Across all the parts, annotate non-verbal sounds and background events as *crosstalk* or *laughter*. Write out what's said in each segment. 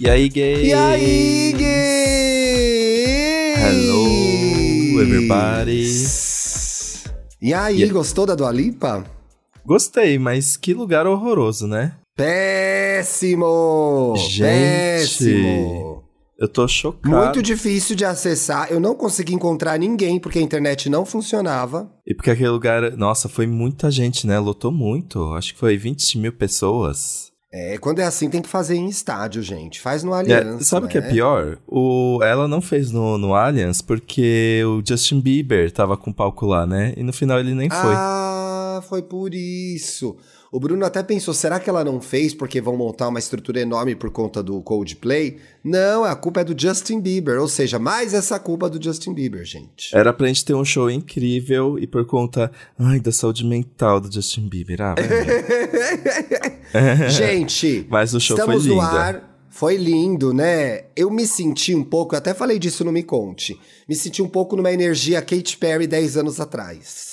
E aí, gay? E aí, gay? Hello, everybody. E aí, gostou da Dua Lipa? Gostei, mas que lugar horroroso, né? Péssimo! Gente. Péssimo! Eu tô chocado. Muito difícil de acessar. Eu não consegui encontrar ninguém porque a internet não funcionava. E porque aquele lugar, nossa, foi muita gente, né? Lotou muito. Acho que foi 20 mil pessoas. É, quando é assim tem que fazer em estádio, gente. Faz no É, Aliança. sabe o que é né? pior? O, ela não fez no, no Allianz porque o Justin Bieber tava com o palco lá, né? E no final ele nem foi. Ah, foi por isso. O Bruno até pensou, será que ela não fez porque vão montar uma estrutura enorme por conta do Coldplay? Não, a culpa é do Justin Bieber, ou seja, mais essa culpa do Justin Bieber, gente. Era pra gente ter um show incrível e por conta, ai, da saúde mental do Justin Bieber. Ah, *laughs* gente, Mas o show estamos foi no lindo. ar. Foi lindo, né? Eu me senti um pouco, eu até falei disso no Me Conte, me senti um pouco numa energia Katy Perry 10 anos atrás.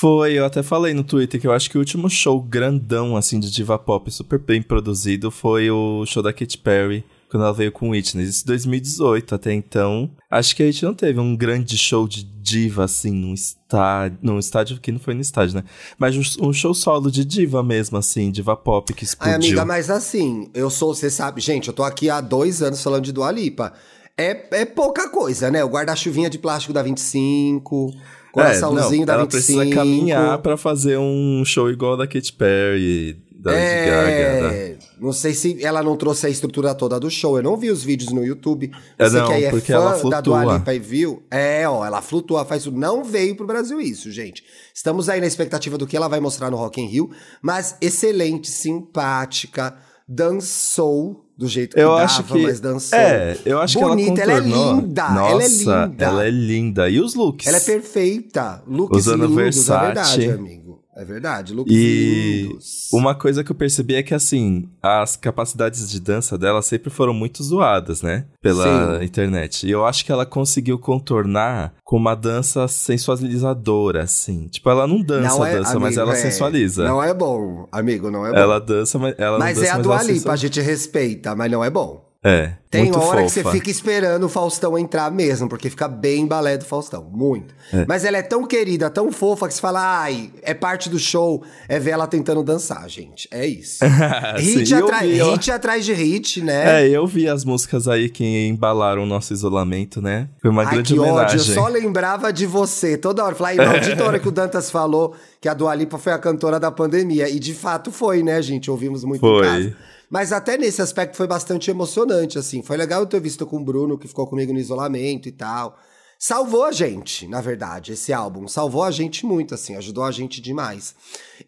Foi, eu até falei no Twitter que eu acho que o último show grandão, assim, de diva pop, super bem produzido, foi o show da Katy Perry, quando ela veio com Witness. Isso em 2018, até então. Acho que a gente não teve um grande show de diva, assim, num estádio. Num estádio que não foi no estádio, né? Mas um, show solo de diva mesmo, assim, diva pop que Ai, explodiu. amiga, mas assim, eu sou, você sabe, gente, eu tô aqui há dois anos falando de Dua Lipa. É, é pouca coisa, né? O guarda-chuvinha de plástico da 25, coraçãozinho é, não, da ela 25. precisa caminhar pra fazer um show igual da Katy Perry, da Lady Gaga. da- É, não sei se ela não trouxe a estrutura toda do show. Eu não vi os vídeos no YouTube. É, Você não, que aí é porque fã ela da Dua flutua. Lipa e viu. É, ó, ela flutua, faz isso. Não veio pro Brasil isso, gente. Estamos aí na expectativa do que ela vai mostrar no Rock in Rio. Mas excelente, simpática, dançou do jeito que Eu dava, acho que. mas dançou. É, eu acho Bonita, que ela ela é contornou. linda, Nossa, ela é linda. ela é linda. E os looks? Ela é perfeita. Looks Usando lindos, Versace. é verdade, amigo. É verdade, looks E lindos. uma coisa que eu percebi é que, assim, as capacidades de dança dela sempre foram muito zoadas, né? Pela Sim. internet. E eu acho que ela conseguiu contornar com uma dança sensualizadora, assim. Tipo, ela não dança, Não é, dança, mas amigo, ela é. sensualiza. Não é bom, amigo, não é bom. Ela dança, mas ela mas não dança, é a mas Dua ela Lipa, a sensualiza. gente respeita, mas não é bom. É, Tem muito hora que fofa. você fica esperando o Faustão entrar mesmo, porque fica bem balé do Faustão, muito. Mas ela é tão querida, tão fofa, que você fala, ai, é parte do show, é ver ela tentando dançar, gente. É isso. *laughs* hit, Sim, atra- vi, hit atrás de hit, né? É, eu vi as músicas aí que embalaram o nosso isolamento, né? Foi uma Ai, grande que ódio, homenagem. eu só lembrava de você toda hora. Falei, maldita hora que o Dantas falou que a Dua Lipa foi a cantora da pandemia. E de fato foi, né, gente? Ouvimos muito Foi. em casa. Mas até nesse aspecto foi bastante emocionante, assim. Foi legal eu ter visto com o Bruno, que ficou comigo no isolamento e tal. Salvou a gente, na verdade, esse álbum. Salvou a gente muito, assim, ajudou a gente demais.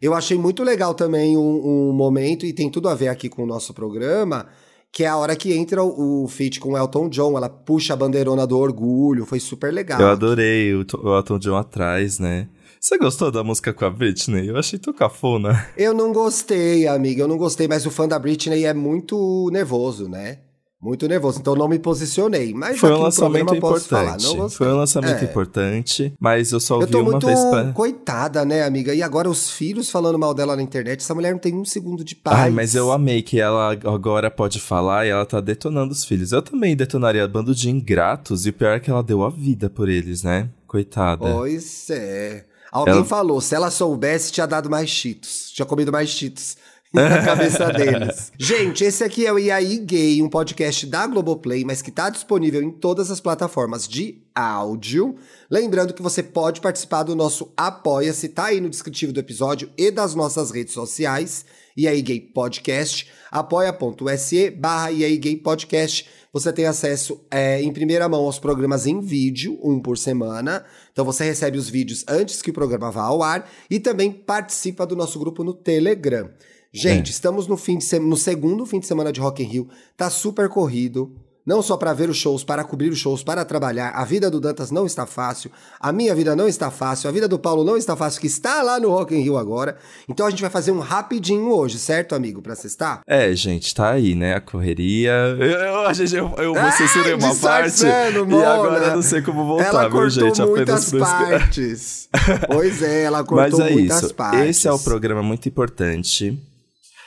Eu achei muito legal também um, um momento, e tem tudo a ver aqui com o nosso programa, que é a hora que entra o, o feat com o Elton John. Ela puxa a bandeirona do orgulho, foi super legal. Eu adorei o, o Elton John atrás, né? Você gostou da música com a Britney? Eu achei tão cafona. Eu não gostei, amiga, eu não gostei, mas o fã da Britney é muito nervoso, né? Muito nervoso, então eu não me posicionei. Mas Foi um lançamento eu importante. Foi um lançamento É. importante, mas eu só Eu ouvi tô uma muito vez pra. coitada, né, amiga? E agora os filhos falando mal dela na internet, essa mulher não tem um segundo de paz. Ai, mas eu amei que ela agora pode falar e ela tá detonando os filhos. Eu também detonaria bando de ingratos e o pior é que ela deu a vida por eles, né? Coitada. Pois é. Alguém Ela- falou, se ela soubesse, tinha dado mais cheetos. Tinha comido mais cheetos. *laughs* Na cabeça deles. Gente, esse aqui é o IAI Gay, um podcast da Globoplay, mas que tá disponível em todas as plataformas de áudio. Lembrando que você pode participar do nosso Apoia-se, tá aí no descritivo do episódio e das nossas redes sociais. IAI Gay Podcast, apoia.se barra IAI Gay Podcast. Você tem acesso é, em primeira mão aos programas em vídeo, um por semana. Então você recebe os vídeos antes que o programa vá ao ar e também participa do nosso grupo no Telegram. Gente, estamos no, fim de no segundo fim de semana de Rock in Rio. Tá super corrido. Não só para ver os shows, para cobrir os shows, para trabalhar. A vida do Dantas não está fácil. A minha vida não está fácil. A vida do Paulo não está fácil, que está lá no Rock in Rio agora. Então a gente vai fazer um rapidinho hoje, certo, amigo? Pra cestar? É, gente, tá aí, né? A correria. Eu, eu, eu, eu Ai, censurei uma parte. disfarçando, E agora Mona. eu não sei como voltar, ela viu, gente? muitas isso *laughs* que- partes. pois é, ela Mas cortou é muitas isso. partes. Esse é o programa muito importante.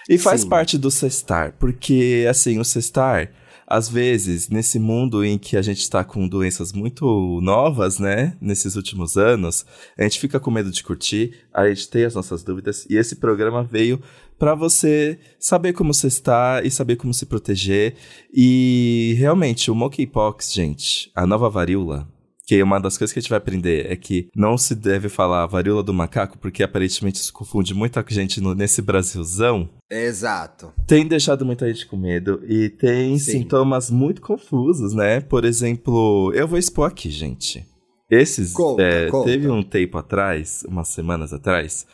E faz Sim. parte do Cestar, porque, assim, o Cestar, às vezes, nesse mundo em que a gente está com doenças muito novas, né? Nesses últimos anos, a gente fica com medo de curtir, a gente tem as nossas dúvidas, e esse programa veio para você saber como você está e saber como se proteger. E realmente, o monkeypox, gente, a nova varíola, que uma das coisas que a gente vai aprender é que não se deve falar varíola do macaco, porque aparentemente isso confunde muita gente no, nesse Brasilzão. Exato. Tem deixado muita gente com medo e tem Sim. sintomas muito confusos, né? Por exemplo, eu vou expor aqui, gente. Esses. Conta, é, conta. Teve um tempo atrás, umas semanas atrás,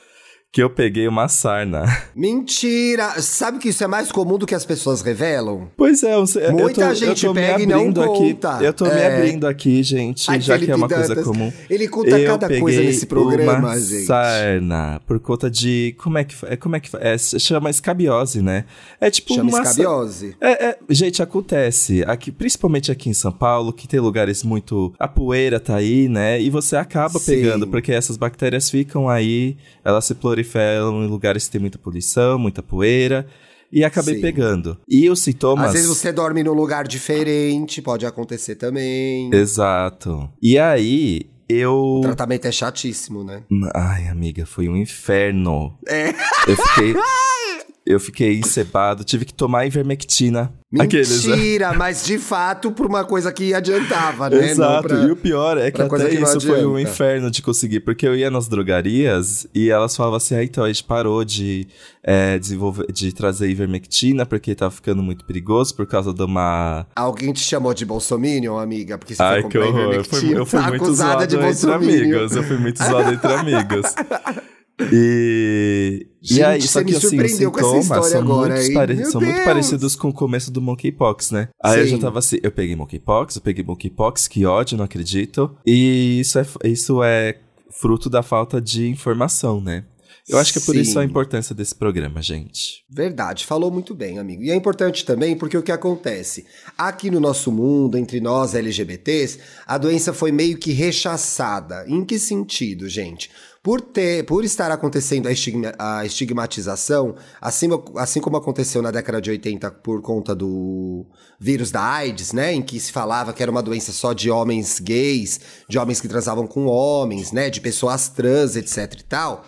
que eu peguei uma sarna. *laughs* Mentira! Sabe que isso é mais comum do que as pessoas revelam? Pois é, eu, muita eu tô, gente eu tô pega me abrindo e não aqui. Conta. Eu tô é... me abrindo aqui, gente, Ai, já Felipe que é uma Dantas. coisa comum. Ele conta eu cada coisa nesse programa, uma gente. sarna por conta de como é que é, como é que é, chama escabiose, né? É tipo chama uma escabiose. É, é, gente, acontece aqui, principalmente aqui em São Paulo, que tem lugares muito a poeira tá aí, né? E você acaba Sim. pegando porque essas bactérias ficam aí, elas se proliferam em lugares que tem muita poluição, muita poeira. E acabei Sim. pegando. E os sintomas. Às vezes você dorme num lugar diferente, pode acontecer também. Exato. E aí, eu. O tratamento é chatíssimo, né? Ai, amiga, foi um inferno. É. Eu fiquei. *laughs* eu fiquei encebado, tive que tomar ivermectina. Mentira, Aqueles, mas de fato por uma coisa que adiantava, né? Exato, pra, e o pior é que até que isso foi um inferno de conseguir, porque eu ia nas drogarias e elas falavam assim, ah, então a gente parou de é, desenvolver, de trazer ivermectina porque tava ficando muito perigoso por causa de uma... Alguém te chamou de bolsominion, amiga? Porque você Ai, foi que horror, eu fui, eu fui tá muito zoado entre amigos, eu fui muito zoado entre amigos. *laughs* E, Gente, e aí, só que assim, os sintomas são, agora, muito, pare são muito, parecidos com o começo do monkeypox, né? Aí Sim. eu já tava assim, eu peguei monkeypox, eu peguei monkeypox, que ódio, não acredito. E isso é, isso é fruto da falta de informação, né? Eu acho que é por Sim. isso a importância desse programa, gente. Verdade, falou muito bem, amigo. E é importante também porque o que acontece? Aqui no nosso mundo, entre nós LGBTs, a doença foi meio que rechaçada. Em que sentido, gente? Por, ter, por estar acontecendo a, estigma, a estigmatização, assim, assim como aconteceu na década de 80 por conta do vírus da AIDS, né? Em que se falava que era uma doença só de homens gays, de homens que transavam com homens, né? De pessoas trans, etc e tal.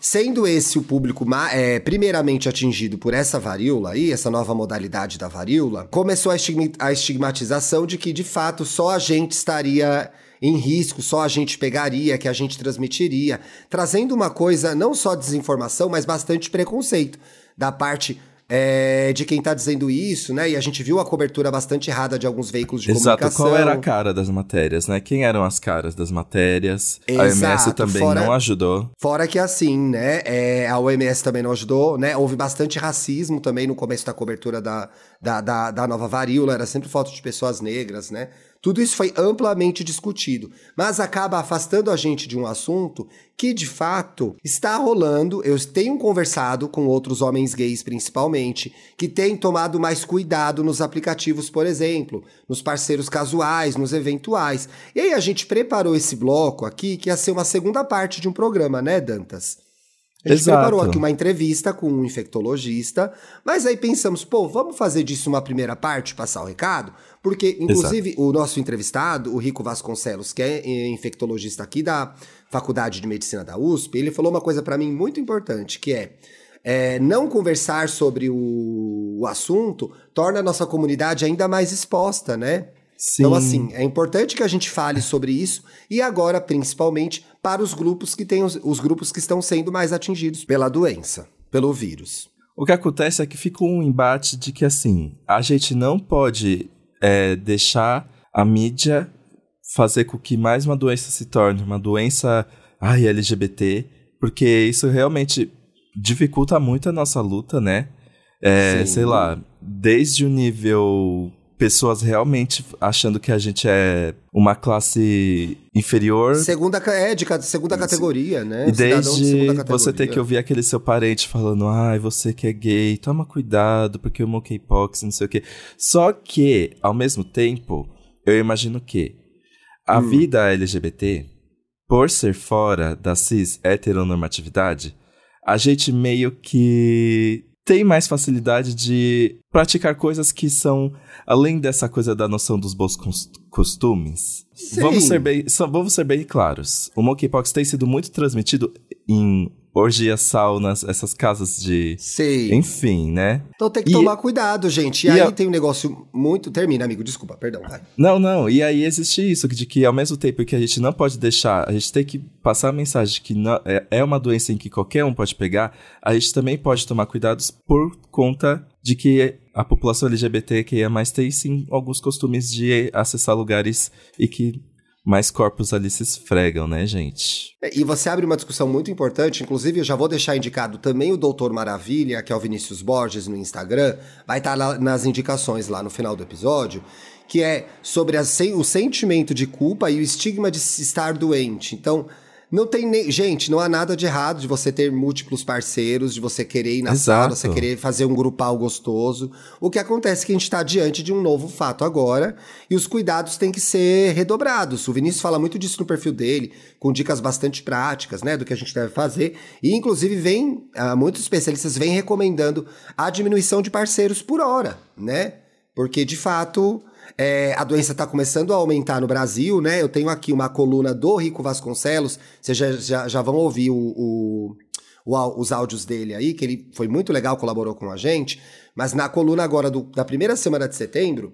Sendo esse o público é, primeiramente atingido por essa varíola aí, essa nova modalidade da varíola, começou a estigmatização de que, de fato, só a gente estaria em risco, só a gente pegaria, que a gente transmitiria, trazendo uma coisa não só desinformação, mas bastante preconceito da parte é, de quem está dizendo isso, né? E a gente viu a cobertura bastante errada de alguns veículos de Exato. comunicação. Qual era a cara das matérias, né? Quem eram as caras das matérias? Exato. A OMS também fora, não ajudou. Fora que assim, né? É, a OMS também não ajudou, né? Houve bastante racismo também no começo da cobertura da, da, da, da nova varíola. Era sempre foto de pessoas negras, né? Tudo isso foi amplamente discutido, mas acaba afastando a gente de um assunto que de fato está rolando. Eu tenho conversado com outros homens gays, principalmente, que têm tomado mais cuidado nos aplicativos, por exemplo, nos parceiros casuais, nos eventuais. E aí a gente preparou esse bloco aqui, que ia ser uma segunda parte de um programa, né, Dantas? A gente Exato. preparou aqui uma entrevista com um infectologista, mas aí pensamos, pô, vamos fazer disso uma primeira parte, passar o recado? Porque, inclusive, Exato. o nosso entrevistado, o Rico Vasconcelos, que é eh, infectologista aqui da Faculdade de Medicina da USP, ele falou uma coisa para mim muito importante, que é, é não conversar sobre o, o, assunto torna a nossa comunidade ainda mais exposta, né? Sim. Então, assim, é importante que a gente fale sobre isso e agora, principalmente, para os grupos que têm os, os grupos que estão sendo mais atingidos pela doença, pelo vírus. O que acontece é que fica um embate de que, assim, a gente não pode é deixar a mídia fazer com que mais uma doença se torne uma doença ai, LGBT, porque isso realmente dificulta muito a nossa luta, né? É, sei lá, desde o nível pessoas realmente achando que a gente é uma classe inferior. Segunda, é, de segunda categoria, né? E desde de você ter que ouvir aquele seu parente falando, ai, você que é gay, toma cuidado, porque o monkeypox, não sei o quê. Só que, ao mesmo tempo, eu imagino que a hum. vida LGBT, por ser fora da cis heteronormatividade, a gente meio que tem mais facilidade de praticar coisas que são além dessa coisa da noção dos bons costumes. Vamos ser, bem, vamos ser bem claros. O monkeypox tem sido muito transmitido em orgias, saunas, essas casas de. Sei. Enfim, né? Então tem que e... tomar cuidado, gente. E, e aí a... tem um negócio muito. Termina, amigo, desculpa, perdão. Vai. Não, não. E aí existe isso, de que ao mesmo tempo que a gente não pode deixar, a gente tem que passar a mensagem de que não, é, é uma doença em que qualquer um pode pegar, a gente também pode tomar cuidados por conta de que a população LGBTQIA+, tem sim alguns costumes de acessar lugares e que mais corpos ali se esfregam, né, gente? É, e você abre uma discussão muito importante, inclusive eu já vou deixar indicado também o Doutor Maravilha, que é o Vinícius Borges no Instagram, vai estar lá nas indicações lá no final do episódio, que é sobre a, o sentimento de culpa e o estigma de estar doente. Então, não tem nem. Gente, não há nada de errado de você ter múltiplos parceiros, de você querer ir na Exato. sala, você querer fazer um grupal gostoso. O que acontece é que a gente está diante de um novo fato agora e os cuidados têm que ser redobrados. O Vinícius fala muito disso no perfil dele, com dicas bastante práticas, né, do que a gente deve fazer. E, inclusive, vem. Uh, muitos especialistas vêm recomendando a diminuição de parceiros por hora, né? Porque, de fato. É, a doença está começando a aumentar no Brasil, né? Eu tenho aqui uma coluna do Rico Vasconcelos, vocês já, já, já vão ouvir o, o, o, os áudios dele aí, que ele foi muito legal, colaborou com a gente. Mas na coluna agora do, da primeira semana de setembro,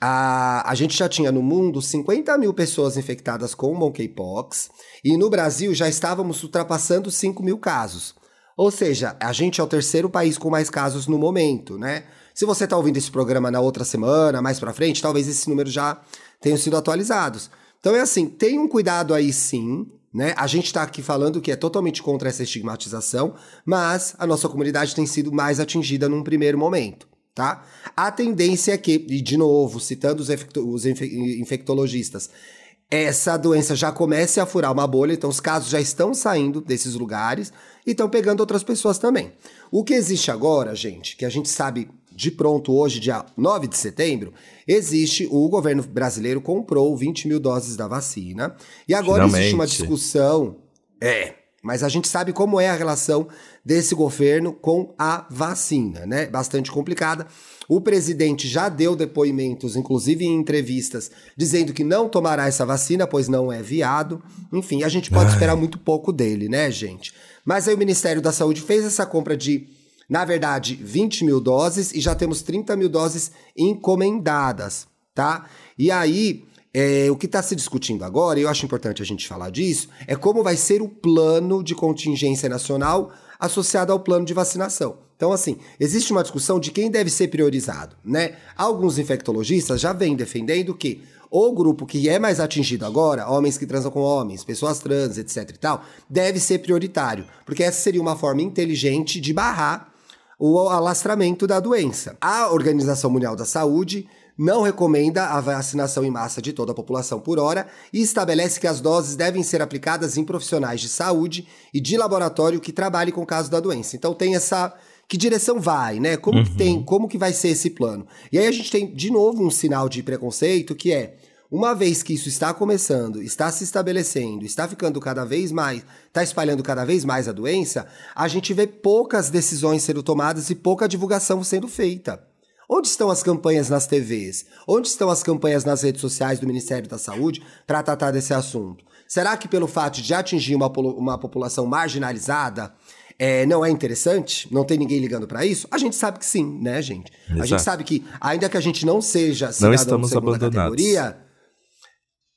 a, a gente já tinha no mundo 50 mil pessoas infectadas com monkeypox, e no Brasil já estávamos ultrapassando 5 mil casos. Ou seja, a gente é o terceiro país com mais casos no momento, né? Se você está ouvindo esse programa na outra semana, mais para frente, talvez esses números já tenham sido atualizados. Então é assim, tem um cuidado aí sim, né? A gente está aqui falando que é totalmente contra essa estigmatização, mas a nossa comunidade tem sido mais atingida num primeiro momento, tá? A tendência é que, e de novo, citando os, os infectologistas, essa doença já comece a furar uma bolha, então os casos já estão saindo desses lugares e estão pegando outras pessoas também. O que existe agora, gente, que a gente sabe de pronto hoje, dia 9 de setembro, existe, o governo brasileiro comprou 20 mil doses da vacina. E agora Finalmente. existe uma discussão. É, mas a gente sabe como é a relação desse governo com a vacina, né? Bastante complicada. O presidente já deu depoimentos, inclusive em entrevistas, dizendo que não tomará essa vacina, pois não é viado. Enfim, a gente pode Ai. esperar muito pouco dele, né, gente? Mas aí o Ministério da Saúde fez essa compra de na verdade, 20 mil doses e já temos 30 mil doses encomendadas, tá? E aí, é, o que está se discutindo agora, e eu acho importante a gente falar disso, é como vai ser o plano de contingência nacional associado ao plano de vacinação. Então, assim, existe uma discussão de quem deve ser priorizado, né? Alguns infectologistas já vêm defendendo que o grupo que é mais atingido agora, homens que transam com homens, pessoas trans, etc e tal, deve ser prioritário, porque essa seria uma forma inteligente de barrar o alastramento da doença. A Organização Mundial da Saúde não recomenda a vacinação em massa de toda a população por hora e estabelece que as doses devem ser aplicadas em profissionais de saúde e de laboratório que trabalhem com o caso da doença. Então tem essa que direção vai, né? Como uhum. que tem, como que vai ser esse plano? E aí a gente tem de novo um sinal de preconceito que é uma vez que isso está começando, está se estabelecendo, está ficando cada vez mais, está espalhando cada vez mais a doença, a gente vê poucas decisões sendo tomadas e pouca divulgação sendo feita. Onde estão as campanhas nas TVs? Onde estão as campanhas nas redes sociais do Ministério da Saúde para tratar desse assunto? Será que pelo fato de atingir uma, uma população marginalizada, é, não é interessante? Não tem ninguém ligando para isso? A gente sabe que sim, né, gente? Exato. A gente sabe que, ainda que a gente não seja cidadão não estamos de segunda abandonados. categoria,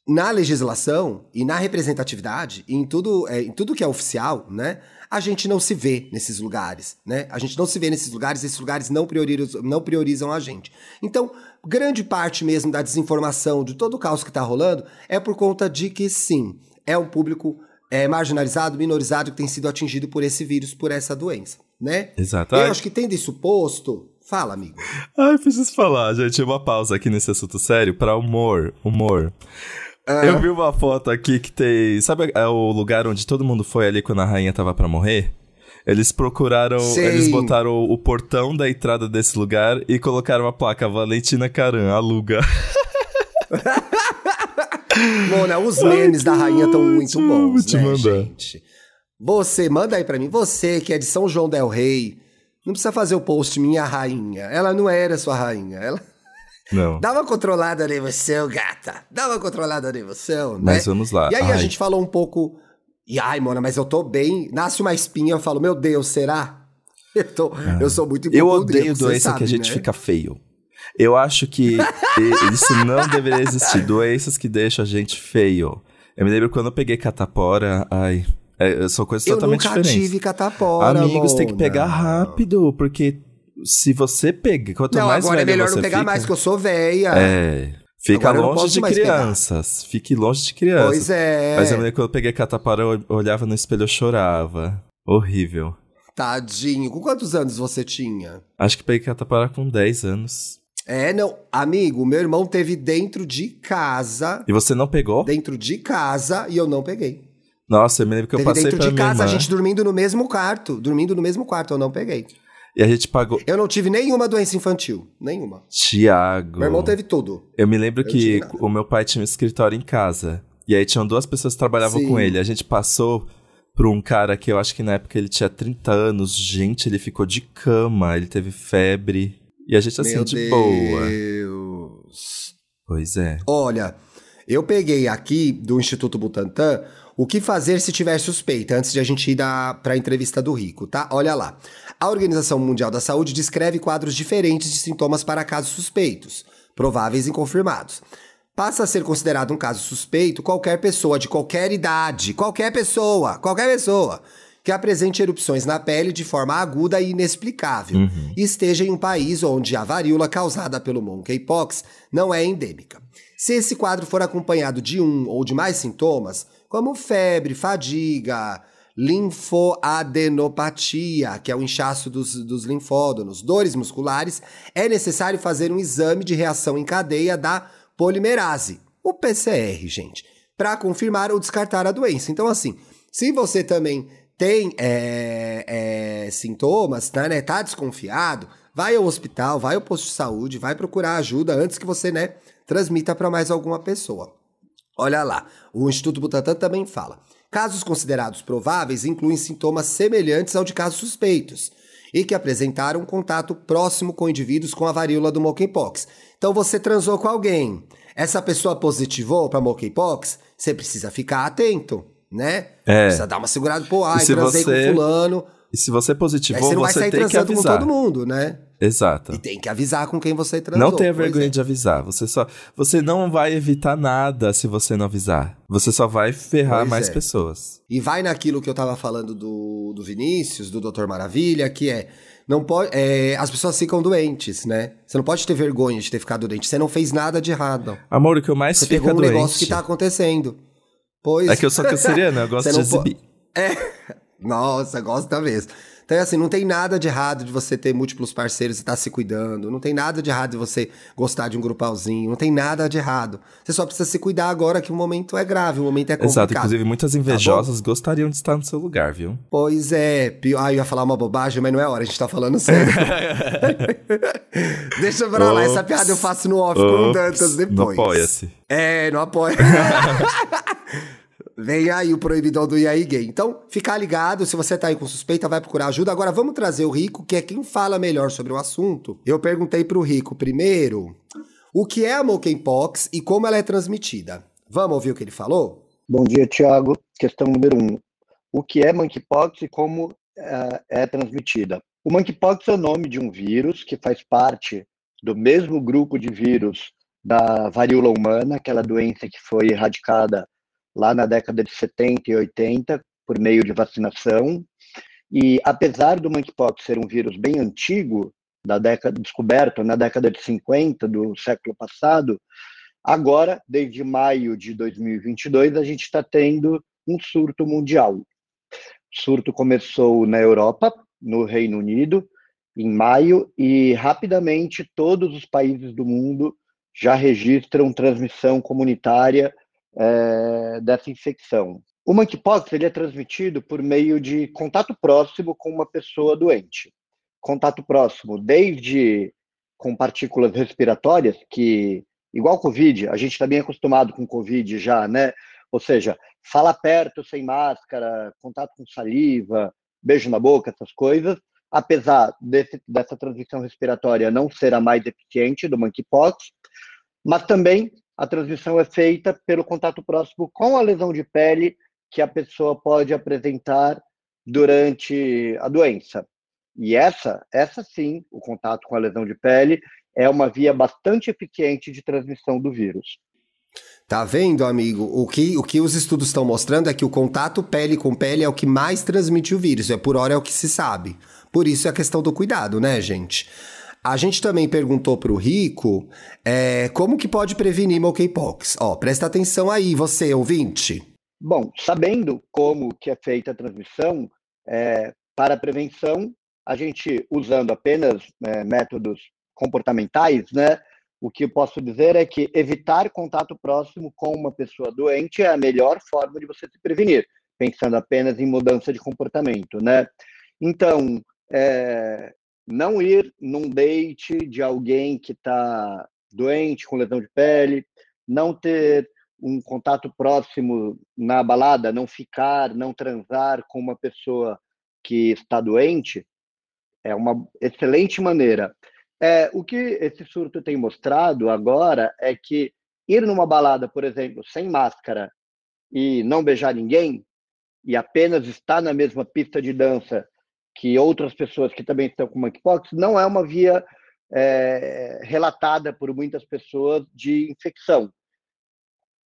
na legislação e na representatividade, e em tudo, é, em tudo que é oficial, né? A gente não se vê nesses lugares, né? A gente não se vê nesses lugares, esses lugares não priorizam, não priorizam a gente. Então, grande parte mesmo da desinformação, de todo o caos que está rolando, é por conta de que, sim, é um público é, marginalizado, minorizado, que tem sido atingido por esse vírus, por essa doença, né? Exato. Eu acho que tendo isso posto, fala, amigo. Ai, preciso falar, gente, uma pausa aqui nesse assunto sério para humor, humor. Eu vi uma foto aqui que tem. Sabe é o lugar onde todo mundo foi ali quando a rainha tava para morrer? Eles procuraram. Eles botaram o, o, portão da entrada desse lugar e colocaram a placa Valentina Caran, aluga. *laughs* Mona, os memes Ai, da rainha estão muito bons, vou te né, mandar. gente? Você, manda aí pra mim. Você que é de São João del Rei, Não precisa fazer o post minha rainha. Ela não era sua rainha. Ela Não. dá uma controlada na emoção, gata. Dá uma controlada na emoção, né? Mas vamos lá. E aí a Ai, gente falou um pouco. E ai, Mona, mas eu tô bem. Nasce uma espinha, eu falo, meu Deus, será? *laughs* Eu, tô, eu sou muito Ah. Eu odeio doença sabe, que a gente né? fica feio. Eu acho que *laughs* isso não deveria existir. Doenças que deixam a gente feio. Eu me lembro quando eu peguei catapora, ai, é, são coisas Eu totalmente nunca diferentes. tive catapora, Amigos, tem que pegar rápido, porque se você pega, quanto Não, mais agora é melhor não pegar fica, mais, que eu sou velha. É, fica Agora eu longe de mais pegar. crianças. Fique longe de crianças. Pois é. Mas eu lembro quando eu peguei catapora, eu olhava no espelho e chorava. Horrível. Tadinho. Com quantos anos você tinha? Acho que peguei catapora com 10 anos. É, não. Amigo, meu irmão teve dentro de casa. E você não pegou? Dentro de casa e eu não peguei. Nossa, eu me lembro que eu teve passei dentro de casa, a irmã. gente dormindo no mesmo quarto. Dormindo no mesmo quarto, eu não peguei. E a gente pagou. Eu não tive nenhuma doença infantil. Nenhuma. Tiago. Meu irmão teve tudo. Eu me lembro Eu que o meu pai tinha um escritório em casa. E aí tinham duas pessoas que trabalhavam Sim. com ele. A gente passou por um cara que eu acho que na época ele tinha 30 anos. Gente, ele ficou de cama, ele teve febre. E a gente assim, Meu de boa. Deus. Pois é. Olha, eu peguei aqui do Instituto Butantan o que fazer se tiver suspeita, antes de a gente ir para a entrevista do Rico, tá? Olha lá. A Organização Mundial da Saúde descreve quadros diferentes de sintomas para casos suspeitos, prováveis e confirmados. Passa a ser considerado um caso suspeito qualquer pessoa de qualquer idade, qualquer pessoa, qualquer pessoa, que apresente erupções na pele de forma aguda e inexplicável e esteja em um país onde a varíola causada pelo monkeypox não é endêmica. Se esse quadro for acompanhado de um ou de mais sintomas, como febre, fadiga, linfoadenopatia, que é o inchaço dos, dos linfódonos, dores musculares, é necessário fazer um exame de reação em cadeia da polimerase, o PCR, gente, para confirmar ou descartar a doença. Então, assim, se você também tem é, é, sintomas, tá, né, tá desconfiado, vai ao hospital, vai ao posto de saúde, vai procurar ajuda antes que você, né, transmita para mais alguma pessoa. Olha lá, o Instituto Butantan também fala. Casos considerados prováveis incluem sintomas semelhantes ao de casos suspeitos e que apresentaram contato próximo com indivíduos com a varíola do monkeypox. Então você transou com alguém, essa pessoa positivou para monkeypox, você precisa ficar atento, né? É. Precisa dar uma segurada, pô, ai, se transei você com fulano. E se você positivou, você tem que transando com avisar. todo mundo, né? Exato. E tem que avisar com quem você transou. Não tenha vergonha é. de avisar. Você só, você não vai evitar nada se você não avisar. Você só vai ferrar Pois mais é. pessoas. E vai naquilo que eu tava falando do, do Vinícius, do Dr. Maravilha, que é, não pode, é, as pessoas ficam doentes, né? Você não pode ter vergonha de ter ficado doente. Você não fez nada de errado. Amor, o que eu mais Você fica pegou um doente. negócio que tá acontecendo. Pois. É que eu sou canceriano, eu *laughs* gosto de não po- exibir. *laughs* Nossa, gosta mesmo. Então, assim, não tem nada de errado de você ter múltiplos parceiros e estar se cuidando. Não tem nada de errado de você gostar de um grupalzinho. Não tem nada de errado. Você só precisa se cuidar agora que o momento é grave, o momento é complicado. Exato, inclusive muitas invejosas gostariam de estar no seu lugar, viu? Pois é. pi- Ah, eu ia falar uma bobagem, mas não é hora, a gente tá falando sério. *laughs* Deixa pra lá, essa Ops. piada eu faço no off com o Ops, Dantas não depois. apoia-se. É, não apoia. *laughs* Vem aí o proibidão do IAI Gay. Então, ficar ligado, se você tá aí com suspeita, vai procurar ajuda. Agora, vamos trazer o Rico, que é quem fala melhor sobre o assunto. Eu perguntei pro Rico primeiro o que é a monkeypox e como ela é transmitida. Vamos ouvir o que ele falou? Bom dia, Tiago. Questão número um. O que é monkeypox e como eh, é transmitida? O monkeypox é o nome de um vírus que faz parte do mesmo grupo de vírus da varíola humana, aquela doença que foi erradicada lá na década de 70 e 80 por meio de vacinação. E apesar do monkeypox ser um vírus bem antigo, da década descoberto na década de 50 do século passado, Agora, desde maio de 2022, a gente está tendo um surto mundial. O surto começou na Europa, no Reino Unido, em maio, e rapidamente todos os países do mundo já registram transmissão comunitária eh, dessa infecção. O monkeypox ele é transmitido por meio de contato próximo com uma pessoa doente. Contato próximo, desde com partículas respiratórias, que igual Covid, a gente está bem acostumado com Covid já, né? Ou seja, fala perto sem máscara, contato com saliva, beijo na boca, essas coisas, apesar desse, dessa transmissão respiratória não ser a mais eficiente do monkeypox, mas também a transmissão é feita pelo contato próximo com a lesão de pele que a pessoa pode apresentar durante a doença. E essa, essa sim, o contato com a lesão de pele é uma via bastante eficiente de transmissão do vírus. Tá vendo, amigo? O que, o que os estudos estão mostrando é que o contato pele com pele é o que mais transmite o vírus. É por hora é o que se sabe. Por isso é a questão do cuidado, né, gente? A gente também perguntou para o Rico é, como que pode prevenir monkeypox. Ó, presta atenção aí, você, ouvinte. Bom, sabendo como que é feita a transmissão, é, para a prevenção, a gente usando apenas é, métodos comportamentais, né? O que eu posso dizer é que evitar contato próximo com uma pessoa doente é a melhor forma de você se prevenir, pensando apenas em mudança de comportamento, né? Então, é, não ir num date de alguém que está doente, com lesão de pele, não ter um contato próximo na balada, não ficar, não transar com uma pessoa que está doente, é uma excelente maneira. É, o que esse surto tem mostrado agora é que ir numa balada, por exemplo, sem máscara e não beijar ninguém, e apenas estar na mesma pista de dança que outras pessoas que também estão com monkeypox, não é uma via é, relatada por muitas pessoas de infecção.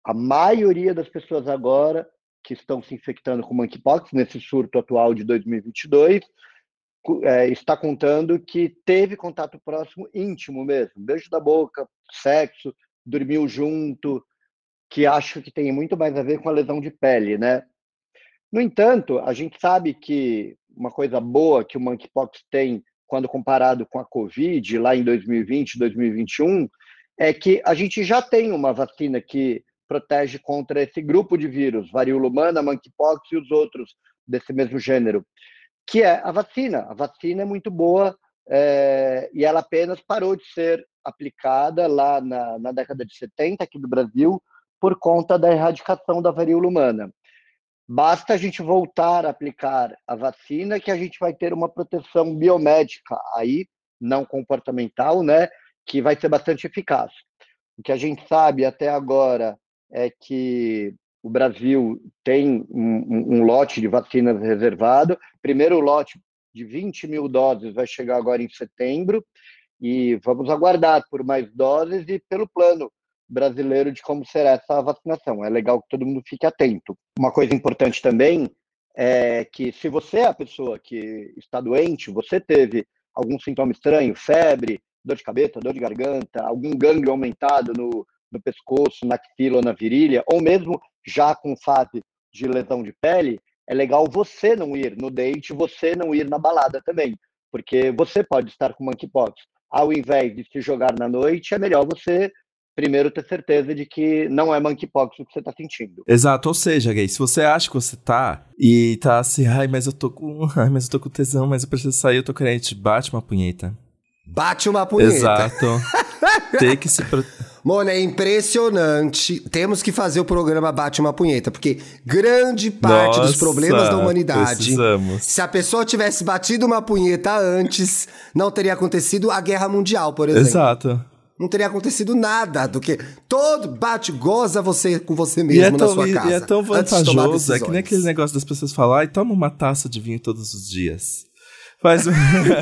A maioria das pessoas agora que estão se infectando com monkeypox, nesse surto atual de 2022, é, está contando que teve contato próximo íntimo mesmo, beijo da boca, sexo, dormiu junto, que acho que tem muito mais a ver com a lesão de pele, né? No entanto, a gente sabe que uma coisa boa que o monkeypox tem quando comparado com a Covid, lá em 2020, 2021, é que a gente já tem uma vacina que protege contra esse grupo de vírus, varíola humana, monkeypox e os outros desse mesmo gênero que é a vacina. A vacina é muito boa é, e ela apenas parou de ser aplicada lá na, na década de 70 aqui do Brasil por conta da erradicação da varíola humana. Basta a gente voltar a aplicar a vacina que a gente vai ter uma proteção biomédica aí, não comportamental, né, que vai ser bastante eficaz. O que a gente sabe até agora é que o Brasil tem um, um, lote de vacinas reservado. Primeiro lote de 20 mil doses vai chegar agora em setembro e vamos aguardar por mais doses e pelo plano brasileiro de como será essa vacinação. É legal que todo mundo fique atento. Uma coisa importante também é que se você é a pessoa que está doente, você teve algum sintoma estranho, febre, dor de cabeça, dor de garganta, algum gânglio aumentado no, no pescoço, na axila ou na virilha, ou mesmo já com fase de lesão de pele, é legal você não ir no date, você não ir na balada também, porque você pode estar com monkeypox. Ao invés de se jogar na noite, é melhor você primeiro ter certeza de que não é monkeypox o que você está sentindo. Exato, ou seja, gay, se você acha que você tá e tá assim, ai, mas eu tô com, ai, mas eu tô com tesão, mas eu preciso sair, eu tô querendo, bate uma punheta. Bate uma punheta. Exato. *laughs* Tem que se Mano, é impressionante. Temos que fazer o programa Bate uma Punheta, porque grande parte Nossa, dos problemas da humanidade. Precisamos. Se a pessoa tivesse batido uma punheta antes, não teria acontecido a guerra mundial, por exemplo. Exato. Não teria acontecido nada do que todo bate, goza você com você mesmo é na sua casa. E é tão vantajoso, é que nem aquele negócio das pessoas falar, toma uma taça de vinho todos os dias. Faz.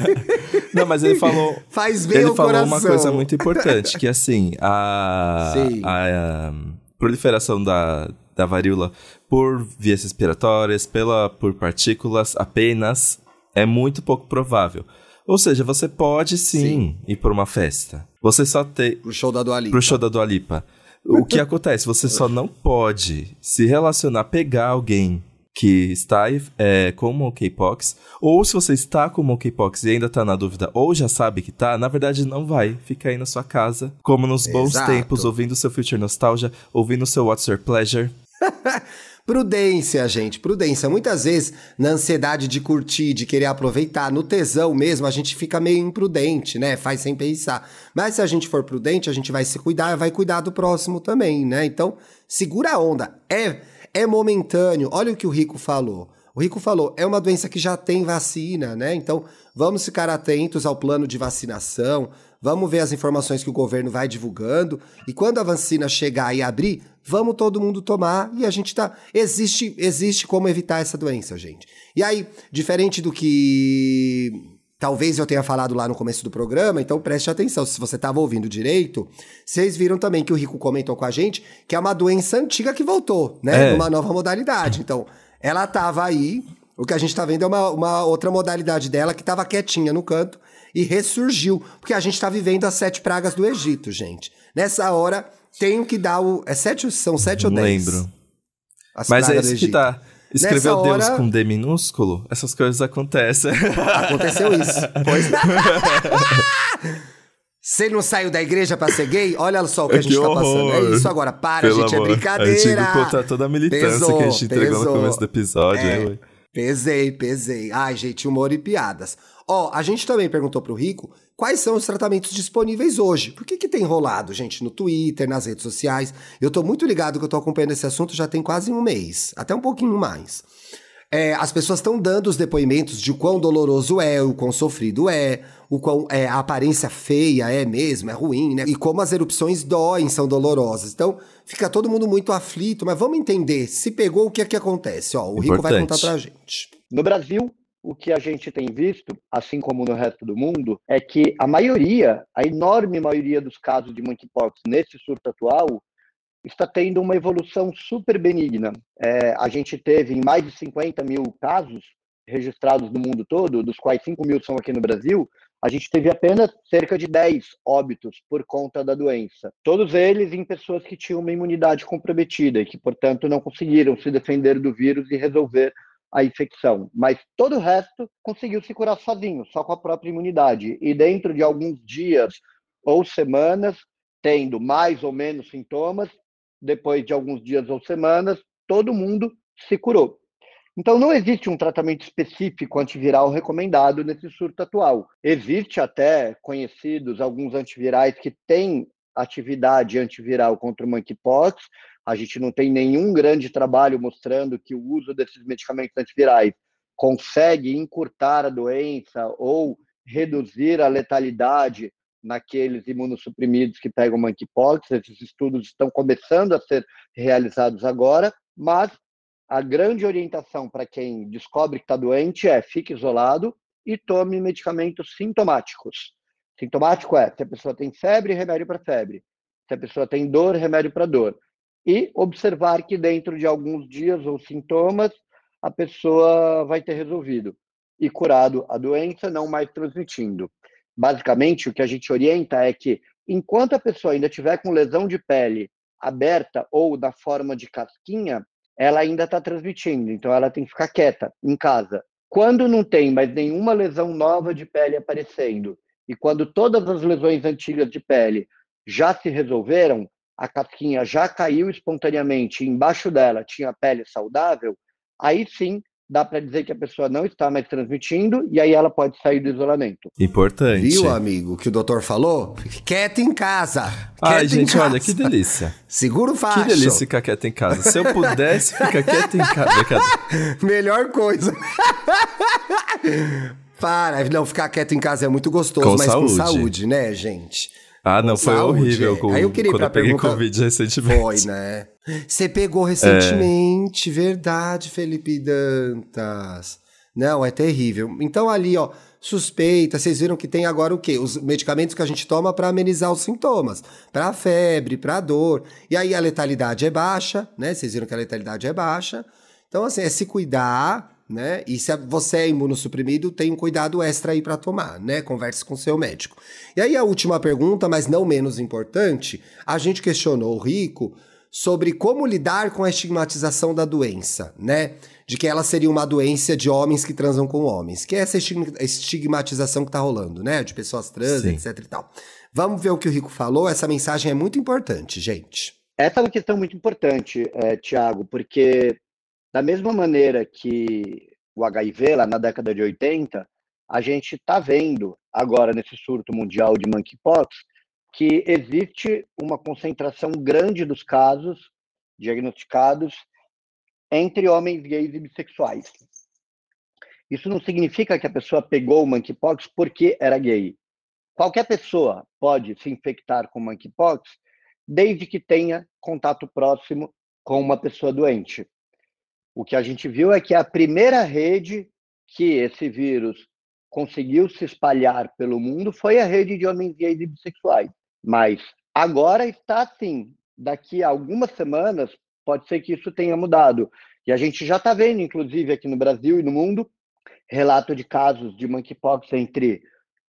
*laughs* Não, mas ele falou. Faz bem Ele falou coração. uma coisa muito importante, que assim, a, a, a proliferação da, da varíola por vias respiratórias, pela, por partículas apenas, é muito pouco provável. Ou seja, você pode sim, sim. ir para uma festa. Você só tem. Pro show da Dua Lipa. Pro show da Dua Lipa. O que acontece? Você só não pode se relacionar, pegar alguém que está é, com monkeypox, ou se você está com monkeypox e ainda está na dúvida, ou já sabe que está, na verdade não vai. Fica aí na sua casa, como nos bons Exato. tempos, ouvindo seu Future Nostalgia, ouvindo seu What's Your Pleasure. *laughs* Prudência, gente, prudência. Muitas vezes, na ansiedade de curtir, de querer aproveitar, no tesão mesmo, a gente fica meio imprudente, né? Faz sem pensar. Mas se a gente for prudente, a gente vai se cuidar, vai cuidar do próximo também, né? Então, segura a onda. É é momentâneo. Olha o que o Rico falou. O Rico falou, é uma doença que já tem vacina, né? Então, vamos ficar atentos ao plano de vacinação, vamos ver as informações que o governo vai divulgando, e quando a vacina chegar e abrir, vamos todo mundo tomar, e a gente tá... Existe, existe como evitar essa doença, gente. E aí, diferente do que talvez eu tenha falado lá no começo do programa, então preste atenção. Se você estava ouvindo direito, vocês viram também que o Rico comentou com a gente que é uma doença antiga que voltou, né? É. Numa nova modalidade. Então, ela estava aí. O que a gente está vendo é uma, uma outra modalidade dela que estava quietinha no canto e ressurgiu. Porque a gente está vivendo as sete pragas do Egito, gente. Nessa hora, tenho que dar o. É sete, são sete ou dez? Lembro. Mas é isso que tá. Escreveu Nessa Deus hora... com D minúsculo? Essas coisas acontecem. *laughs* Aconteceu isso. Pois. *laughs* Você não saiu da igreja pra ser gay? Olha só o que, a *laughs* gente que tá passando. É isso agora. Para, Pelo gente, é amor. é brincadeira. A gente contar toda a militância pesou, que a gente entregou pesou. no começo do episódio. É, hein, pesei, pesei. Ai, gente, humor e piadas. Ó, a gente também perguntou pro Rico quais são os tratamentos disponíveis hoje. Por que, que tem rolado, gente, no Twitter, nas redes sociais? Eu tô muito ligado que eu tô acompanhando esse assunto já tem quase um mês, até um pouquinho mais. É, as pessoas estão dando os depoimentos de o quão doloroso é, o quão sofrido é, o quão é, a aparência feia é mesmo, é ruim, né? E como as erupções doem, são dolorosas. Então, fica todo mundo muito aflito, mas vamos entender. Se pegou, o que é que acontece? Ó, o Importante. Rico vai contar pra gente. No Brasil, o que a gente tem visto, assim como no resto do mundo, é que a maioria, a enorme maioria dos casos de monkeypox nesse surto atual está tendo uma evolução super benigna. É, a gente teve em mais de 50 mil casos registrados no mundo todo, dos quais 5 mil são aqui no Brasil, a gente teve apenas cerca de 10 óbitos por conta da doença. Todos eles em pessoas que tinham uma imunidade comprometida e que, portanto, não conseguiram se defender do vírus e resolver a infecção, mas todo o resto conseguiu se curar sozinho, só com a própria imunidade. E dentro de alguns dias ou semanas, tendo mais ou menos sintomas, depois de alguns dias ou semanas, todo mundo se curou. Então, não existe um tratamento específico antiviral recomendado nesse surto atual. Existe até conhecidos alguns antivirais que têm atividade antiviral contra o monkeypox, a gente não tem nenhum grande trabalho mostrando que o uso desses medicamentos antivirais consegue encurtar a doença ou reduzir a letalidade naqueles imunossuprimidos que pegam monkeypox. Esses estudos estão começando a ser realizados agora, mas a grande orientação para quem descobre que está doente é fique isolado e tome medicamentos sintomáticos. Sintomático é se a pessoa tem febre, remédio para febre. Se a pessoa tem dor, remédio para dor e observar que dentro de alguns dias ou sintomas a pessoa vai ter resolvido e curado a doença, não mais transmitindo. Basicamente, o que a gente orienta é que enquanto a pessoa ainda tiver com lesão de pele aberta ou da forma de casquinha, ela ainda está transmitindo, então ela tem que ficar quieta em casa. Quando não tem mais nenhuma lesão nova de pele aparecendo e quando todas as lesões antigas de pele já se resolveram, a casquinha já caiu espontaneamente, embaixo dela tinha pele saudável, aí sim dá para dizer que a pessoa não está mais transmitindo e aí ela pode sair do isolamento. Importante. Viu, amigo, que o doutor falou? Fique quieto em casa. Ai, gente, casa. olha, que delícia. Seguro fácil. Que delícia ficar quieto em casa. Se eu pudesse ficar quieto em casa. *laughs* Melhor coisa. *laughs* Para, não, ficar quieto em casa é muito gostoso, com mas saúde. com saúde, né, gente? Ah, não, foi saúde, horrível. É. Com, Aí eu queria quando eu peguei pergunta... Covid recentemente. Foi, né? Você pegou recentemente, é. verdade, Felipe Dantas. Não, é terrível. Então ali, ó, suspeita, vocês viram que tem agora o quê? Os medicamentos que a gente toma para amenizar os sintomas, para febre, para dor. E aí a letalidade é baixa, né? Vocês viram que a letalidade é baixa. Então assim, é se cuidar, né? E se você é imunossuprimido, tem um cuidado extra aí para tomar, né? Converse com seu médico. E aí a última pergunta, mas não menos importante, a gente questionou o Rico sobre como lidar com a estigmatização da doença, né? De que ela seria uma doença de homens que transam com homens, que é essa estigmatização que tá rolando, né? De pessoas trans, Sim. etc e tal. Vamos ver o que o Rico falou, essa mensagem é muito importante, gente. Essa é uma questão muito importante, é, Tiago, porque da mesma maneira que o HIV, lá na década de 80, a gente está vendo agora nesse surto mundial de monkeypox que existe uma concentração grande dos casos diagnosticados entre homens gays e bissexuais. isso não significa que a pessoa pegou o monkeypox porque era gay. Qualquer pessoa pode se infectar com monkeypox desde que tenha contato próximo com uma pessoa doente. O que a gente viu é que a primeira rede que esse vírus conseguiu se espalhar pelo mundo foi a rede de homens gays e bissexuais. Mas agora está assim. Daqui a algumas semanas, pode ser que isso tenha mudado. E a gente já está vendo, inclusive aqui no Brasil e no mundo, relato de casos de monkeypox entre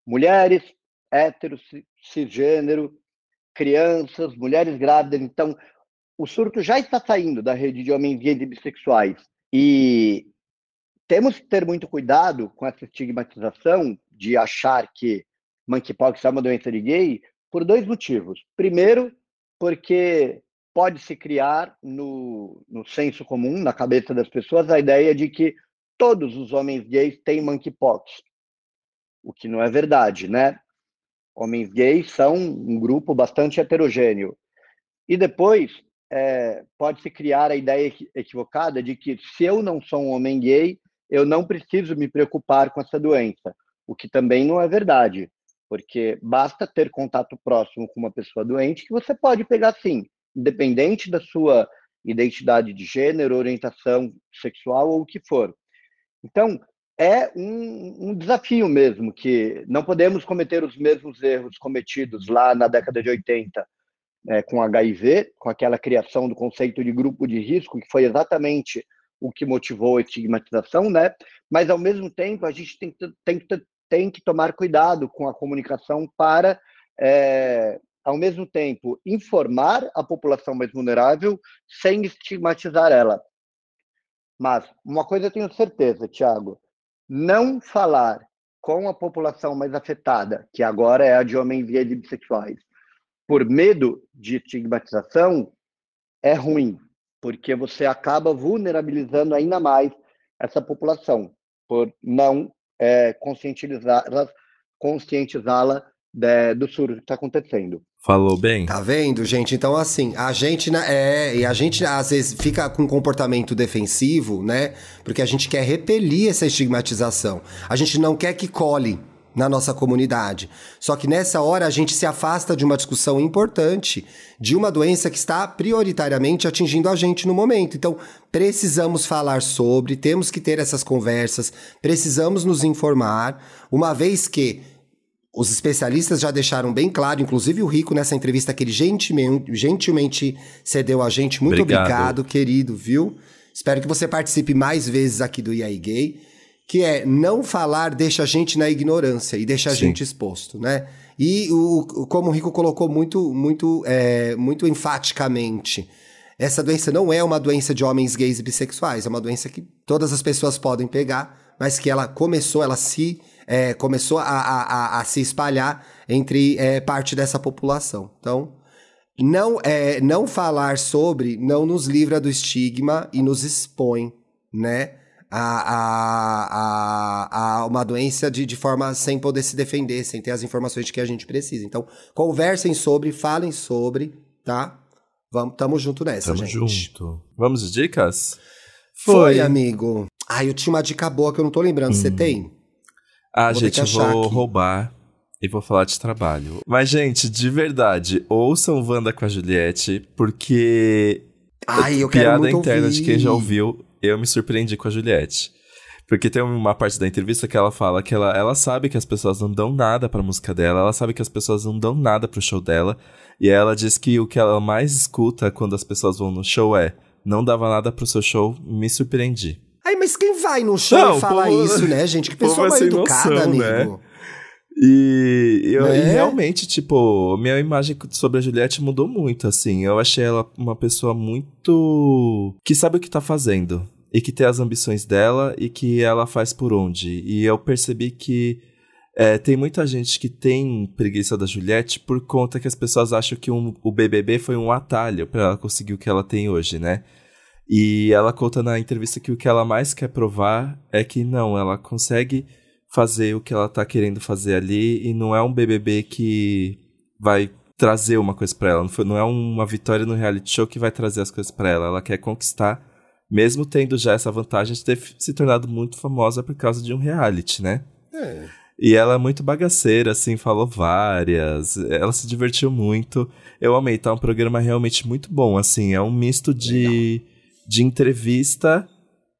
mulheres, héteros, cisgênero, crianças, mulheres grávidas. Então, o surto já está saindo da rede de homens gays e bissexuais. E temos que ter muito cuidado com essa estigmatização de achar que monkeypox é uma doença de gay por dois motivos. Primeiro, porque pode se criar no, no senso comum, na cabeça das pessoas, a ideia de que todos os homens gays têm monkeypox, o que não é verdade, né? Homens gays são um grupo bastante heterogêneo. E depois, é, pode-se criar a ideia equivocada de que se eu não sou um homem gay, eu não preciso me preocupar com essa doença, o que também não é verdade, porque basta ter contato próximo com uma pessoa doente que você pode pegar sim, independente da sua identidade de gênero, orientação sexual ou o que for. Então, é um, um, desafio mesmo, que não podemos cometer os mesmos erros cometidos lá na década de 80 é, com HIV, com aquela criação do conceito de grupo de risco, que foi exatamente o que motivou a estigmatização, né? Mas, ao mesmo tempo, a gente tem tem tem que tomar cuidado com a comunicação para, é, ao mesmo tempo, informar a população mais vulnerável sem estigmatizar ela. Mas, uma coisa eu tenho certeza, Tiago, não falar com a população mais afetada, que agora é a de homens gays bissexuais, por medo de estigmatização, é ruim, porque você acaba vulnerabilizando ainda mais essa população, por não é, conscientizá-la conscientizá do surto que está acontecendo. Falou bem. Tá vendo, gente? Então, assim, a gente é. E a gente às vezes fica com um comportamento defensivo, né? Porque a gente quer repelir essa estigmatização. A gente não quer que cole na nossa comunidade. Só que nessa hora a gente se afasta de uma discussão importante de uma doença que está prioritariamente atingindo a gente no momento. Então, precisamos falar sobre, temos que ter essas conversas, precisamos nos informar, uma vez que os especialistas já deixaram bem claro, inclusive o Rico nessa entrevista que ele gentilmente, gentilmente cedeu a gente. Muito obrigado. obrigado, querido, viu? Espero que você participe mais vezes aqui do IAI Gay que é não falar deixa a gente na ignorância e deixa a Sim. gente exposto, né? E o, como o Rico colocou muito, muito, é, muito enfaticamente, essa doença não é uma doença de homens gays e bissexuais, é uma doença que todas as pessoas podem pegar, mas que ela começou, ela se é, começou a, a, a, se espalhar entre é, parte dessa população. Então, não, é, não falar sobre não nos livra do estigma e nos expõe, né? A, a, a, uma doença de, de forma sem poder se defender, sem ter as informações de que a gente precisa. Então, conversem sobre, falem sobre, tá? Vamos, tamo junto nessa, tamo gente. junto. Vamos de dicas? Foi, Foi amigo. Ah, eu tinha uma dica boa que eu não tô lembrando. Você hum. tem? Ah, vou gente, eu vou aqui. roubar e vou falar de trabalho. Mas, gente, de verdade, ouçam Wanda com a Juliette, porque. Ai, eu quero Piada interna ouvir. de quem já ouviu eu me surpreendi com a Juliette. Porque tem uma parte da entrevista que ela fala que ela, ela sabe que as pessoas não dão nada pra música dela, ela sabe que as pessoas não dão nada pro show dela, e ela diz que o que ela mais escuta quando as pessoas vão no show é: não dava nada pro seu show, me surpreendi. Ai, mas quem vai no show não, e fala povo, isso, né, gente? Que pessoa mais educada, noção, amigo. Né? E, eu, é? e realmente, tipo, minha imagem sobre a Juliette mudou muito, assim. Eu achei ela uma pessoa muito. que sabe o que tá fazendo e que tem as ambições dela e que ela faz por onde. E eu percebi que é, tem muita gente que tem preguiça da Juliette por conta que as pessoas acham que um, o BBB foi um atalho para ela conseguir o que ela tem hoje, né? E ela conta na entrevista que o que ela mais quer provar é que não, ela consegue fazer o que ela tá querendo fazer ali e não é um BBB que vai trazer uma coisa para ela, não, foi, não é uma vitória no reality show que vai trazer as coisas para ela, ela quer conquistar mesmo tendo já essa vantagem de ter se tornado muito famosa por causa de um reality, né? É. E ela é muito bagaceira, assim, falou várias. Ela se divertiu muito. Eu amei, tá um programa realmente muito bom, assim. É um misto de, de entrevista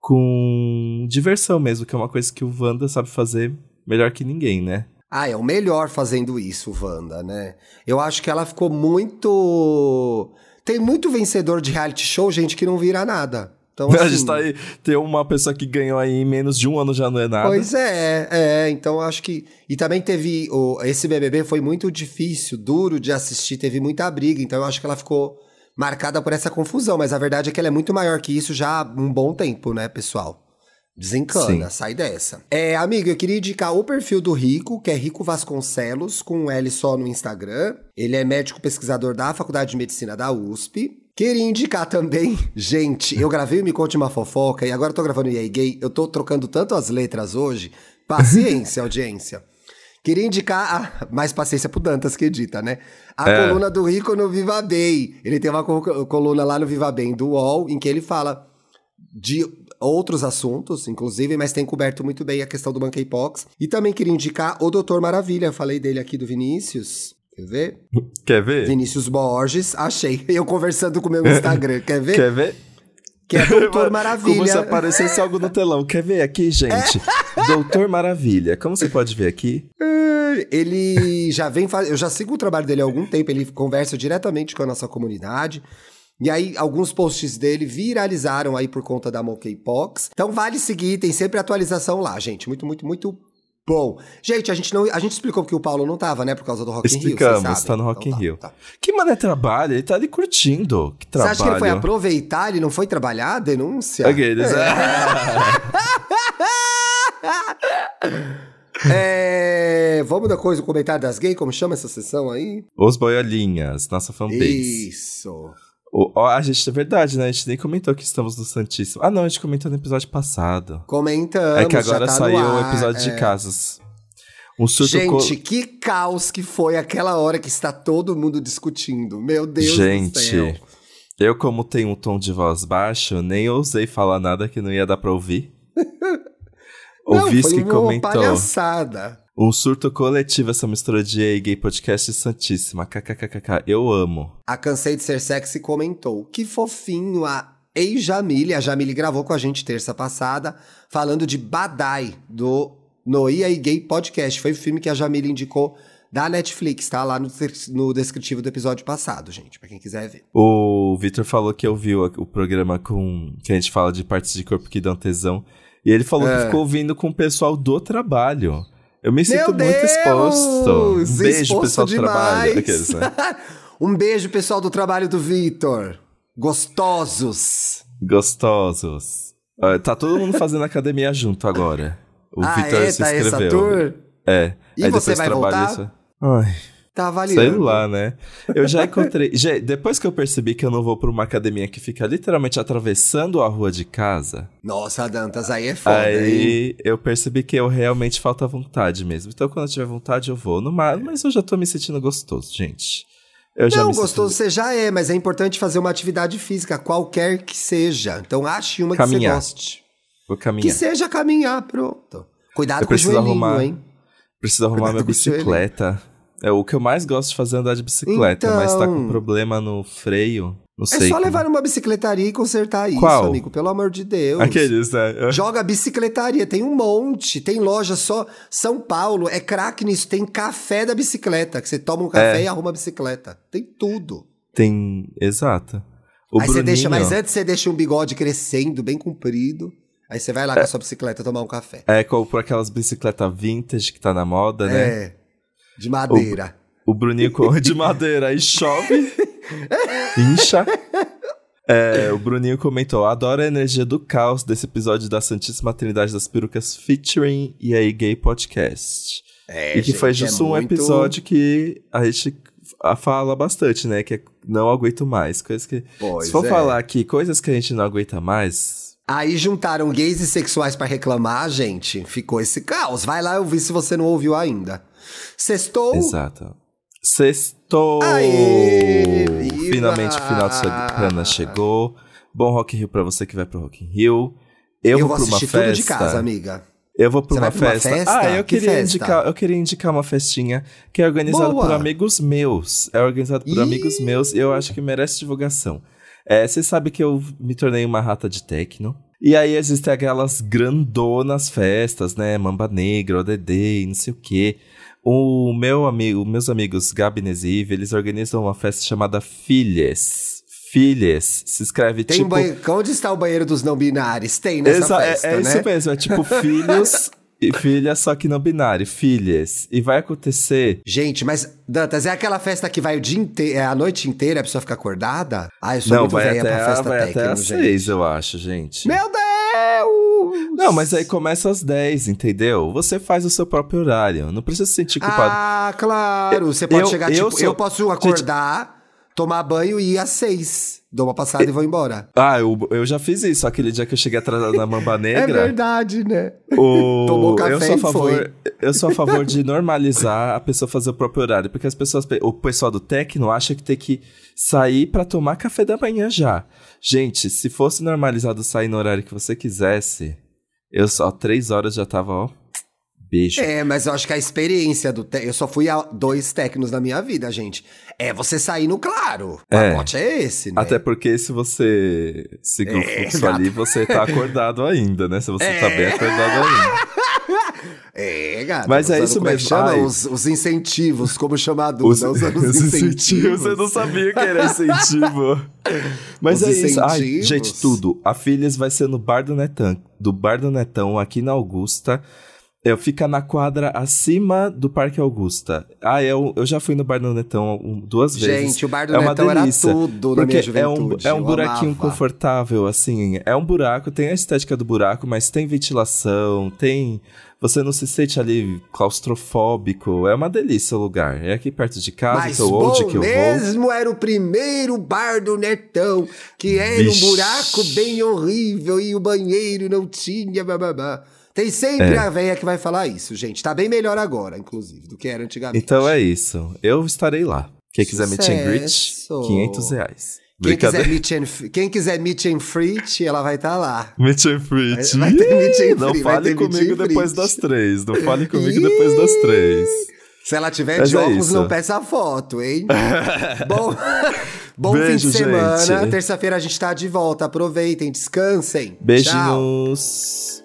com diversão mesmo, que é uma coisa que o Wanda sabe fazer melhor que ninguém, né? Ah, é o melhor fazendo isso, Wanda, né? Eu acho que ela ficou muito. Tem muito vencedor de reality show, gente, que não vira nada. Então, *laughs* a gente assim, tá aí, tem uma pessoa que ganhou aí em menos de um ano já não é nada. Pois é, é, então acho que. E também teve. O, esse BBB foi muito difícil, duro de assistir, teve muita briga, então eu acho que ela ficou marcada por essa confusão, mas a verdade é que ela é muito maior que isso já há um bom tempo, né, pessoal? Desencana, Sim. sai dessa. É, amigo, eu queria indicar o perfil do Rico, que é Rico Vasconcelos, com um L só no Instagram. Ele é médico pesquisador da Faculdade de Medicina da USP. Queria indicar também, *laughs* gente, eu gravei o Me Conte Uma Fofoca e agora eu tô gravando o EA Gay. Eu tô trocando tanto as letras hoje. Paciência, *laughs* audiência. Queria indicar, a, mais paciência pro Dantas que edita, né? A É. coluna do Rico no Viva Bem. Ele tem uma co- coluna lá no Viva Bem do UOL, em que ele fala de outros assuntos, inclusive, mas tem coberto muito bem a questão do monkeypox. E também queria indicar o Doutor Maravilha. Eu falei dele aqui do Vinícius. Quer ver? Quer ver? Vinícius Borges. Achei. Eu conversando com o meu *laughs* Instagram. Quer ver? Quer ver? Que é *laughs* Doutor Como se Maravilha. aparecesse algo no telão. Quer ver aqui, gente? Doutor Maravilha. Como você pode ver aqui? Ele já vem. Eu já sigo o trabalho dele há algum tempo, ele conversa diretamente com a nossa comunidade. E aí, alguns posts dele viralizaram aí por conta da Monkeypox. Então, vale seguir, tem sempre atualização lá, gente. Muito, muito, muito bom. Gente, a gente não. A gente explicou que o Paulo não tava, né? Por causa do Rock in Rio. Explicamos, tá no Rock in Então Rio. tá. Que mané trabalha? Ele tá ali curtindo. Que Você trabalho. acha que ele foi aproveitar? Ele não foi trabalhar? Denúncia? Aqueles, é. *laughs* É, Vamos dar coisa, o comentário das gays, como chama essa sessão aí? Os boiolinhas, nossa fanbase. Isso. O, a gente, é verdade, né? A gente nem comentou que estamos no Santíssimo. Ah, não, a gente comentou no episódio passado. Comentamos. é que agora tá saiu o episódio é. de casas. Um surto Gente, co- que caos que foi aquela hora que está todo mundo discutindo. Meu Deus do Gente, céu. eu, como tenho um tom de voz baixo, nem ousei falar nada que não ia dar pra ouvir. *laughs* Não, Viz foi que uma comentou. palhaçada. Um surto coletivo, essa mistura de EA Gay Podcast Santíssima. KKKKK. Eu amo. A Cansei de Ser Sexy comentou. Que fofinho a Ei Jamile. A Jamile gravou com a gente terça passada, falando de Badai, do No IA Gay Podcast. Foi o filme que a Jamile indicou da Netflix, tá? Lá no, no descritivo do episódio passado, gente, pra quem quiser ver. O Victor falou que ouviu o programa com. que a gente fala de partes de corpo que dão tesão. E ele falou É. que ficou ouvindo com o pessoal do trabalho. Eu me sinto Meu muito Deus! exposto. Um beijo, Exposto pessoal do trabalho. Aqueles, né? *laughs* um beijo, pessoal do trabalho do Vitor. Gostosos. Gostosos. Ah, tá todo mundo fazendo academia junto agora. O ah, Victor é? se Tá essa inscreveu. tour? É. E Aí você depois vai trabalha voltar? isso. Ai, Tá avaliando. sei lá, né? Eu já encontrei. Gente, depois que eu percebi que eu não vou pra uma academia que fica literalmente atravessando a rua de casa, Nossa, Dantas, aí é foda, hein? aí eu percebi que eu realmente falta vontade mesmo. Então quando eu tiver vontade eu vou. No mar, mas eu já tô me sentindo gostoso, gente. Eu já Não, sinto- gostoso você já é, mas é importante fazer uma atividade física, qualquer que seja. Então ache uma que Caminhar. você goste. Vou Que caminhar. seja caminhar, pronto. Cuidado Eu com o joelhinho, arrumar- hein? Preciso arrumar Cuidado minha bicicleta. É o que eu mais gosto de fazer é andar de bicicleta, mas tá com Então. problema no freio. Não É sei. só como- levar numa bicicletaria e consertar isso, Qual? amigo. Pelo amor de Deus. Aqueles, né? *laughs* Joga bicicletaria, tem um monte. Tem loja só. São Paulo é craque nisso. Tem café da bicicleta, que você toma um café É. e arruma a bicicleta. Tem tudo. Tem. Exato. O aí você deixa, Bruninho- mas antes você deixa um bigode crescendo, bem comprido. Aí você vai lá com a sua bicicleta tomar um café. É, comprou aquelas bicicletas vintage que tá na moda, né? É. De madeira. O Bruninho corre de madeira e chove, *laughs* incha. É, o Bruninho comentou: adoro a energia do caos desse episódio da Santíssima Trindade das Perucas featuring e aí Gay Podcast. É, e que foi gente, é justo um muito- episódio que a gente fala bastante, né? Que é não aguento mais. Coisas que. Pois se for é. falar aqui coisas que a gente não aguenta mais. Aí juntaram gays e sexuais pra reclamar, gente. Ficou esse caos. Vai lá ouvir se você não ouviu ainda. Sextou. Exato. Sextou! Aê, viva! Finalmente o final de semana chegou. Bom Rock in Rio pra você que vai pro Rock in Rio. Eu, Eu vou vou pra uma festa. tudo de casa, amiga. Eu vou pra uma, pra uma festa. festa? Ah, eu Que queria, festa? indicar, eu queria indicar uma festinha que é organizada Boa. por amigos meus. É organizado por Ih. amigos meus e eu acho que merece divulgação. É, você sabe que eu me tornei uma rata de techno. E aí existem aquelas grandonas festas, né? Mamba Negra, ODD, não sei o quê. O meu amigo, meus amigos Gabi Nesive, eles organizam uma festa chamada Filhas. Filhas. Se escreve Tem tipo... banhe- Onde está o banheiro dos não binários? Tem nessa Exa- é- festa, é, né? isso mesmo, é tipo *laughs* filhos e filhas, só que não binário, filhas. E vai acontecer. Gente, mas, Dantas, é aquela festa que vai o dia inteiro, é a noite inteira, a pessoa fica acordada? Ah, eu sou não, muito vai velha até, pra a- festa vai técnica, até às seis, eu acho, gente. Meu Deus! Não, mas aí começa às 10, entendeu? Você faz o seu próprio horário. Não precisa se sentir culpado. Ah, claro. Você pode Eu- chegar, eu tipo, sou- eu posso acordar, tomar banho e ir às seis. Dou uma passada e vou embora. Ah, eu, eu já fiz isso. Aquele dia que eu cheguei atrasado na Mamba *laughs* Negra. É verdade, né? O... *laughs* Tomou café eu sou a favor, eu sou a favor de normalizar a pessoa fazer o próprio horário, porque as pessoas, o pessoal do Tecno acha que tem que sair pra tomar café da manhã já. Gente, se fosse normalizado sair no horário que você quisesse, eu só três horas já tava, ó, beijo. É, mas eu acho que a experiência do. Te... Eu só fui a dois técnicos na minha vida, gente. É você sair no claro. O É. pacote é esse, né? Até porque se você seguir o É, fluxo gato. ali, você tá acordado ainda, né? Se você tá É. bem acordado ainda. *laughs* É, gato. Mas é isso como mesmo. chama? Os, os incentivos, como chama a Duda, usando os, incentivos. Você não sabia que era incentivo. *laughs* Mas Os é isso. Ai, incentivos. gente, tudo. A Filhas vai ser no Bar do Netão, do Bar do Netão, aqui na Augusta. Eu fica na quadra acima do Parque Augusta. Ah, eu, eu já fui no Bar do Netão um- duas vezes. Gente, o bar do é Netão era tudo na minha é um, juventude. é um eu buraquinho amava. confortável, assim. É um buraco, tem a estética do buraco, mas tem ventilação, tem. Você não se sente ali claustrofóbico. É uma delícia o lugar. É aqui perto de casa, Mas bom onde que eu vou. mesmo era o primeiro bar do Netão, que era Vixe. um buraco bem horrível e o banheiro não tinha bababá. Tem sempre É. a véia que vai falar isso, gente. Tá bem melhor agora, inclusive, do que era antigamente. Então é isso. Eu estarei lá. Quem quiser meet and greet, Sucesso. 500 reais. Quem quiser, meet and, quem quiser meet and freet, ela vai estar lá. Meet and greet. Vai- vai ter meet and Não vai fale comigo depois das três. Não fale comigo depois das três. Se ela tiver Mas de é óculos, isso. não peça foto, hein? *laughs* bom *laughs* bom Beijo, fim de semana. Terça-feira a gente tá de volta. Aproveitem, descansem. Tchau. Beijinhos.